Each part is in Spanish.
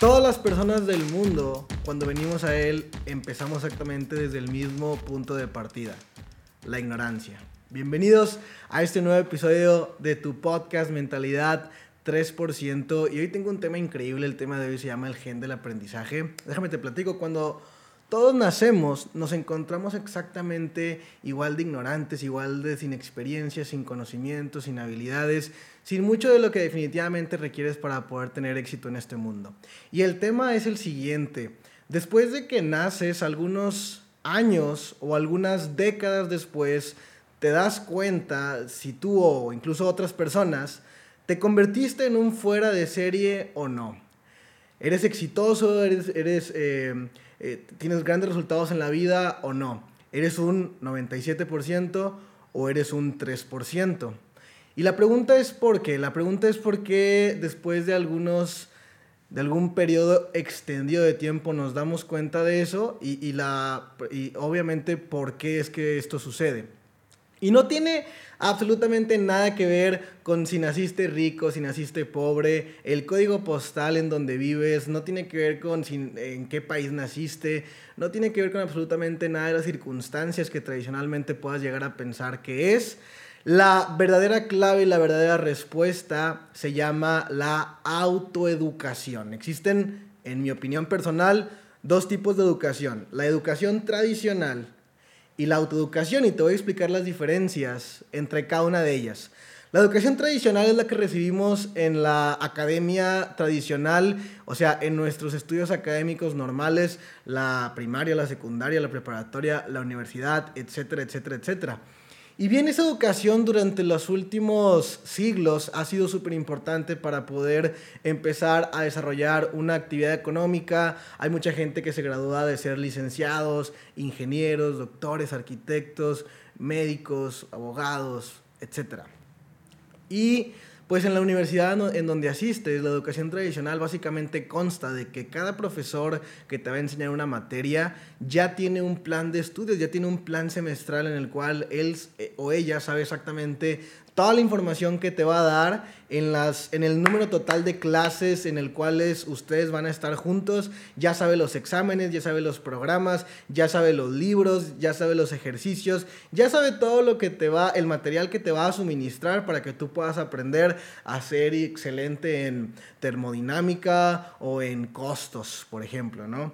Todas las personas del mundo, cuando venimos a Él, empezamos exactamente desde el mismo punto de partida, la ignorancia. Bienvenidos a este nuevo episodio de tu podcast Mentalidad 3%. Y hoy tengo un tema increíble, el tema de hoy se llama el gen del aprendizaje. Déjame te platico, cuando todos nacemos, nos encontramos exactamente igual de ignorantes, igual de sin experiencia, sin conocimientos, sin habilidades, sin mucho de lo que definitivamente requieres para poder tener éxito en este mundo. Y el tema es el siguiente. Después de que naces, algunos años o algunas décadas después, te das cuenta si tú o incluso otras personas te convertiste en un fuera de serie o no. Eres exitoso, eres... eres eh, eh, tienes grandes resultados en la vida o no. ¿Eres un 97% o eres un 3%? Y la pregunta es por qué. La pregunta es por qué después de algunos de algún periodo extendido de tiempo nos damos cuenta de eso y, la, y obviamente por qué es que esto sucede. Y no tiene absolutamente nada que ver con si naciste rico, si naciste pobre, el código postal en donde vives, no tiene que ver con en qué país naciste, no tiene que ver con absolutamente nada de las circunstancias que tradicionalmente puedas llegar a pensar que es. La verdadera clave y la verdadera respuesta se llama la autoeducación. Existen, en mi opinión personal, dos tipos de educación. La educación tradicional, y la autoeducación y te voy a explicar las diferencias entre cada una de ellas. La educación tradicional es la que recibimos en la academia tradicional, o sea, en nuestros estudios académicos normales, la primaria, la secundaria, la preparatoria, la universidad, etcétera, etcétera, etcétera. Y bien, esa educación durante los últimos siglos ha sido súper importante para poder empezar a desarrollar una actividad económica. Hay mucha gente que se gradúa de ser licenciados, ingenieros, doctores, arquitectos, médicos, abogados, etc. Y pues en la universidad en donde asistes, la educación tradicional básicamente consta de que cada profesor que te va a enseñar una materia ya tiene un plan de estudios, ya tiene un plan semestral en el cual él eh, o ella sabe exactamente toda la información que te va a dar en, las, en el número total de clases en el cuales ustedes van a estar juntos. Ya sabe los exámenes, ya sabe los programas, ya sabe los libros, ya sabe los ejercicios, ya sabe todo lo que te va, el material que te va a suministrar para que tú puedas aprender a ser excelente en termodinámica o en costos, por ejemplo, ¿no?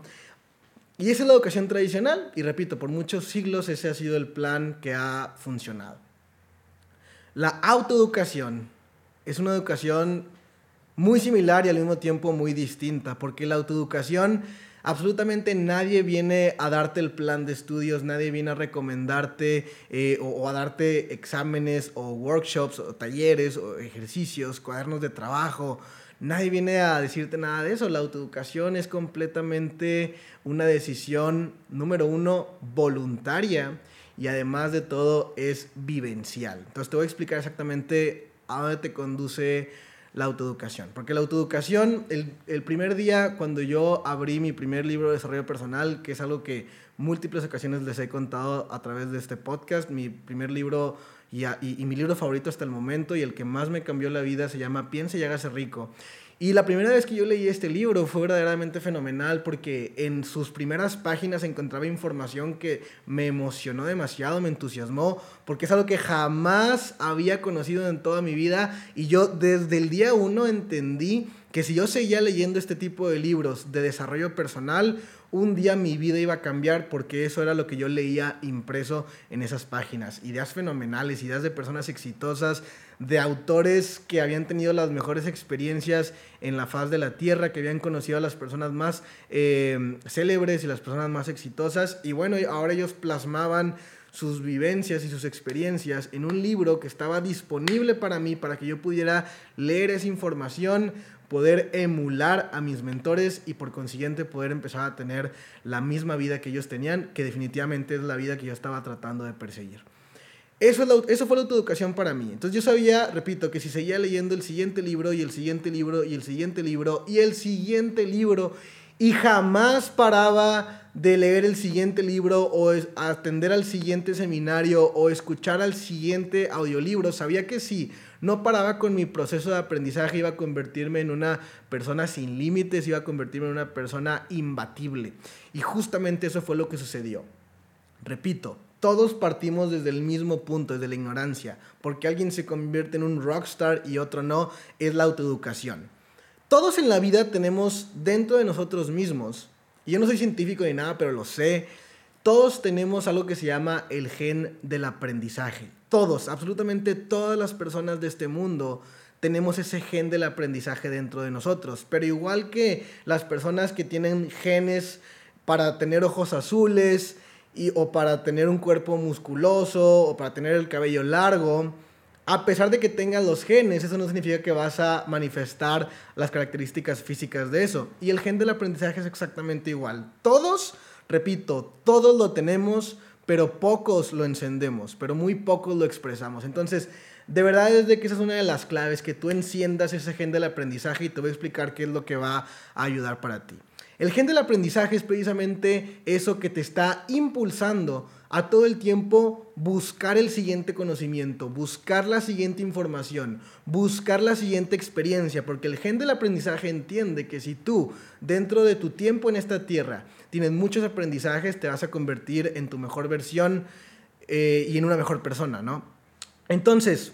Y esa es la educación tradicional, y repito, por muchos siglos ese ha sido el plan que ha funcionado. La autoeducación es una educación muy similar y al mismo tiempo muy distinta, porque la autoeducación absolutamente nadie viene a darte el plan de estudios, nadie viene a recomendarte eh, o, a darte exámenes o workshops o talleres o ejercicios, cuadernos de trabajo. Nadie viene a decirte nada de eso. La autoeducación es completamente una decisión, número uno, voluntaria y además de todo es vivencial. Entonces te voy a explicar exactamente a dónde te conduce la autoeducación. Porque la autoeducación, el, el, primer día cuando yo abrí mi primer libro de desarrollo personal, que es algo que múltiples ocasiones les he contado a través de este podcast, mi primer libro y, y, y mi libro favorito hasta el momento y el que más me cambió la vida se llama Piense y hágase rico. Y la primera vez que yo leí este libro fue verdaderamente fenomenal porque en sus primeras páginas encontraba información que me emocionó demasiado, me entusiasmó, porque es algo que jamás había conocido en toda mi vida. Y yo desde el día uno entendí que si yo seguía leyendo este tipo de libros de desarrollo personal, un día mi vida iba a cambiar porque eso era lo que yo leía impreso en esas páginas. Ideas fenomenales, ideas de personas exitosas, de autores que habían tenido las mejores experiencias en la faz de la tierra, que habían conocido a las personas más eh, célebres y las personas más exitosas. Y bueno, ahora ellos plasmaban sus vivencias y sus experiencias en un libro que estaba disponible para mí, para que yo pudiera leer esa información, poder emular a mis mentores y por consiguiente poder empezar a tener la misma vida que ellos tenían, que definitivamente es la vida que yo estaba tratando de perseguir. Eso, es eso fue la autoeducación para mí. Entonces yo sabía, repito, que si seguía leyendo el siguiente libro y el siguiente libro y el siguiente libro y el siguiente libro y jamás paraba de leer el siguiente libro o atender al siguiente seminario o escuchar al siguiente audiolibro, sabía que si No paraba con mi proceso de aprendizaje, iba a convertirme en una persona sin límites, iba a convertirme en una persona imbatible. Y justamente eso fue lo que sucedió. Repito, todos partimos desde el mismo punto, desde la ignorancia. Porque alguien se convierte en un rockstar y otro no, es la autoeducación. Todos en la vida tenemos dentro de nosotros mismos, y yo no soy científico ni nada, pero lo sé, todos tenemos algo que se llama el gen del aprendizaje. Todos, absolutamente todas las personas de este mundo tenemos ese gen del aprendizaje dentro de nosotros. Pero igual que las personas que tienen genes para tener ojos azules, y, o para tener un cuerpo musculoso, o para tener el cabello largo, a pesar de que tengas los genes, eso no significa que vas a manifestar las características físicas de eso. Y el gen del aprendizaje es exactamente igual. Todos, repito, todos lo tenemos, pero pocos lo encendemos, pero muy pocos lo expresamos. Entonces, de verdad es de que esa es una de las claves, que tú enciendas ese gen del aprendizaje y te voy a explicar qué es lo que va a ayudar para ti. El gen del aprendizaje es precisamente eso que te está impulsando a todo el tiempo buscar el siguiente conocimiento, buscar la siguiente información, buscar la siguiente experiencia, porque el gen del aprendizaje entiende que si tú, dentro de tu tiempo en esta tierra, tienes muchos aprendizajes, te vas a convertir en tu mejor versión eh, y en una mejor persona, ¿no? Entonces,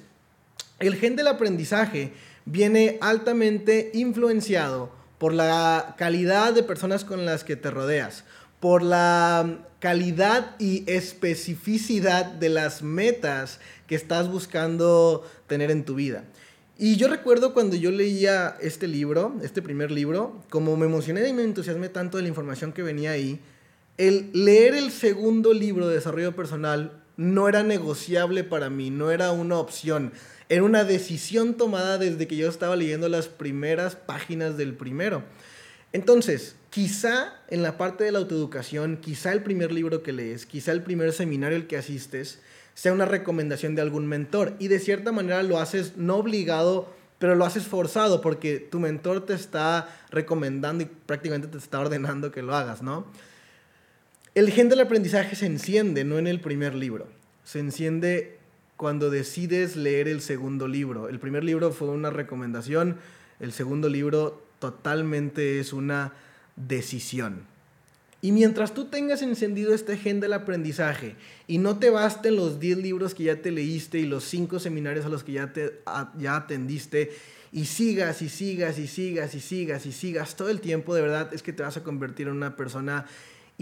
el gen del aprendizaje viene altamente influenciado por la calidad de personas con las que te rodeas, por la calidad y especificidad de las metas que estás buscando tener en tu vida. Y yo recuerdo cuando yo leía este libro, este primer libro, como me emocioné y me entusiasmé tanto de la información que venía ahí, el leer el segundo libro de desarrollo personal no era negociable para mí, no era una opción. Era una decisión tomada desde que yo estaba leyendo las primeras páginas del primero. Entonces, quizá en la parte de la autoeducación, quizá el primer libro que lees, quizá el primer seminario al que asistes, sea una recomendación de algún mentor. Y de cierta manera lo haces no obligado, pero lo haces forzado porque tu mentor te está recomendando y prácticamente te está ordenando que lo hagas, ¿no? El gen del aprendizaje se enciende no en el primer libro, se enciende cuando decides leer el segundo libro. El primer libro fue una recomendación, el segundo libro totalmente es una decisión. Y mientras tú tengas encendido este gen del aprendizaje y no te basten los 10 libros que ya te leíste y los 5 seminarios a los que ya, te, ya atendiste y sigas y sigas y sigas y sigas y sigas todo el tiempo, de verdad es que te vas a convertir en una persona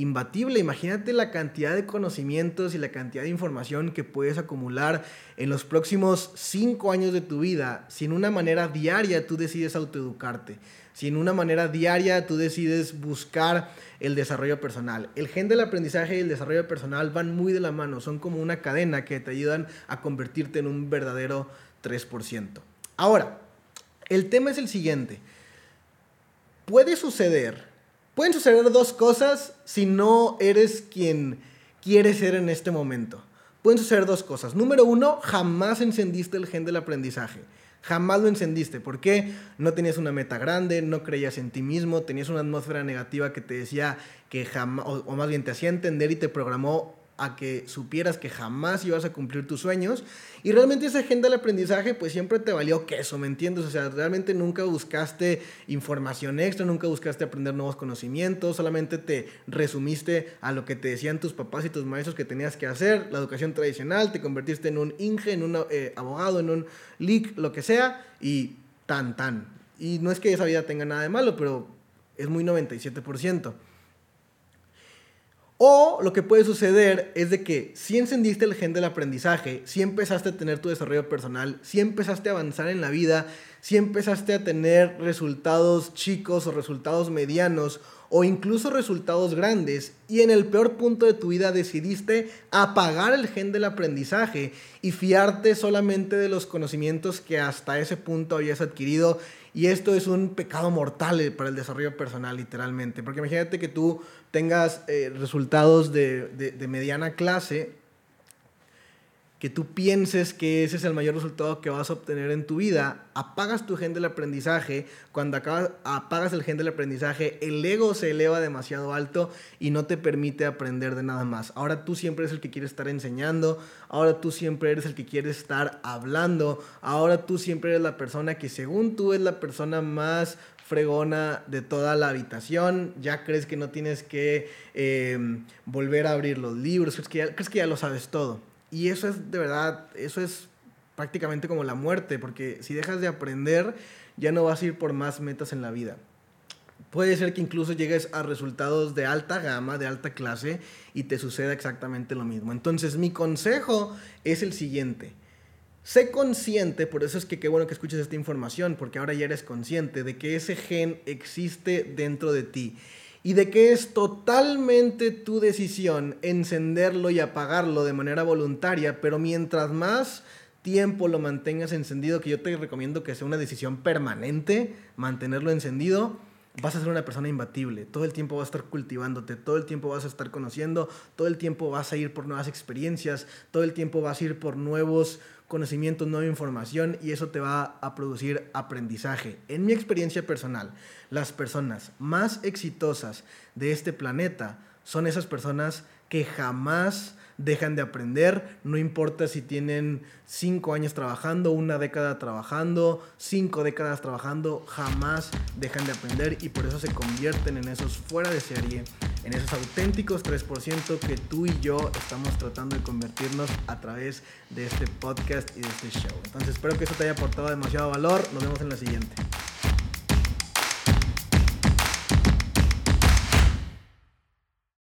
imbatible. Imagínate la cantidad de conocimientos y la cantidad de información que puedes acumular en los próximos cinco años de tu vida si en una manera diaria tú decides autoeducarte, si en una manera diaria tú decides buscar el desarrollo personal. El gen del aprendizaje y el desarrollo personal van muy de la mano, son como una cadena que te ayudan a convertirte en un verdadero 3%. Ahora, el tema es el siguiente. Puede suceder Pueden suceder dos cosas si no eres quien quieres ser en este momento. Pueden suceder dos cosas. Número uno, jamás encendiste el gen del aprendizaje. Jamás lo encendiste. ¿Por qué? No tenías una meta grande, no creías en ti mismo, tenías una atmósfera negativa que te decía que jamás, o, o más bien te hacía entender y te programó a que supieras que jamás ibas a cumplir tus sueños. Y realmente esa agenda del aprendizaje pues siempre te valió queso, ¿me entiendes? O sea, realmente nunca buscaste información extra, nunca buscaste aprender nuevos conocimientos, solamente te resumiste a lo que te decían tus papás y tus maestros que tenías que hacer, la educación tradicional, te convertiste en un inge, en un eh, abogado, en un leak, lo que sea, y tan, tan. Y no es que esa vida tenga nada de malo, pero es muy 97%. O lo que puede suceder es de que si encendiste el gen del aprendizaje, si empezaste a tener tu desarrollo personal, si empezaste a avanzar en la vida, si empezaste a tener resultados chicos o resultados medianos o incluso resultados grandes y en el peor punto de tu vida decidiste apagar el gen del aprendizaje y fiarte solamente de los conocimientos que hasta ese punto habías adquirido y esto es un pecado mortal eh, para el desarrollo personal, literalmente. Porque imagínate que tú tengas eh, resultados de, de, mediana clase que tú pienses que ese es el mayor resultado que vas a obtener en tu vida, apagas tu gen del aprendizaje, cuando acabas, apagas el gen del aprendizaje, el ego se eleva demasiado alto y no te permite aprender de nada más. Ahora tú siempre eres el que quiere estar enseñando, ahora tú siempre eres el que quiere estar hablando, ahora tú siempre eres la persona que según tú es la persona más fregona de toda la habitación, ya crees que no tienes que em, volver a abrir los libros, crees que ya lo sabes todo. Y eso es de verdad, eso es prácticamente como la muerte, porque si dejas de aprender, ya no vas a ir por más metas en la vida. Puede ser que incluso llegues a resultados de alta gama, de alta clase, y te suceda exactamente lo mismo. Entonces, mi consejo es el siguiente. Sé consciente, por eso es que qué bueno que escuches esta información, porque ahora ya eres consciente de que ese gen existe dentro de ti y de que es totalmente tu decisión encenderlo y apagarlo de manera voluntaria, pero mientras más tiempo lo mantengas encendido, que yo te recomiendo que sea una decisión permanente, mantenerlo encendido, vas a ser una persona imbatible. Todo el tiempo vas a estar cultivándote, todo el tiempo vas a estar conociendo, todo el tiempo vas a ir por nuevas experiencias, todo el tiempo vas a ir por nuevos conocimientos, nueva información y eso te va a producir aprendizaje. En mi experiencia personal, las personas más exitosas de este planeta son esas personas que jamás dejan de aprender, no importa si tienen cinco años trabajando, una década trabajando, cinco décadas trabajando, jamás dejan de aprender y por eso se convierten en esos fuera de serie, en esos auténticos 3% que tú y yo estamos tratando de convertirnos a través de este podcast y de este show. Entonces espero que eso te haya aportado demasiado valor, nos vemos en la siguiente.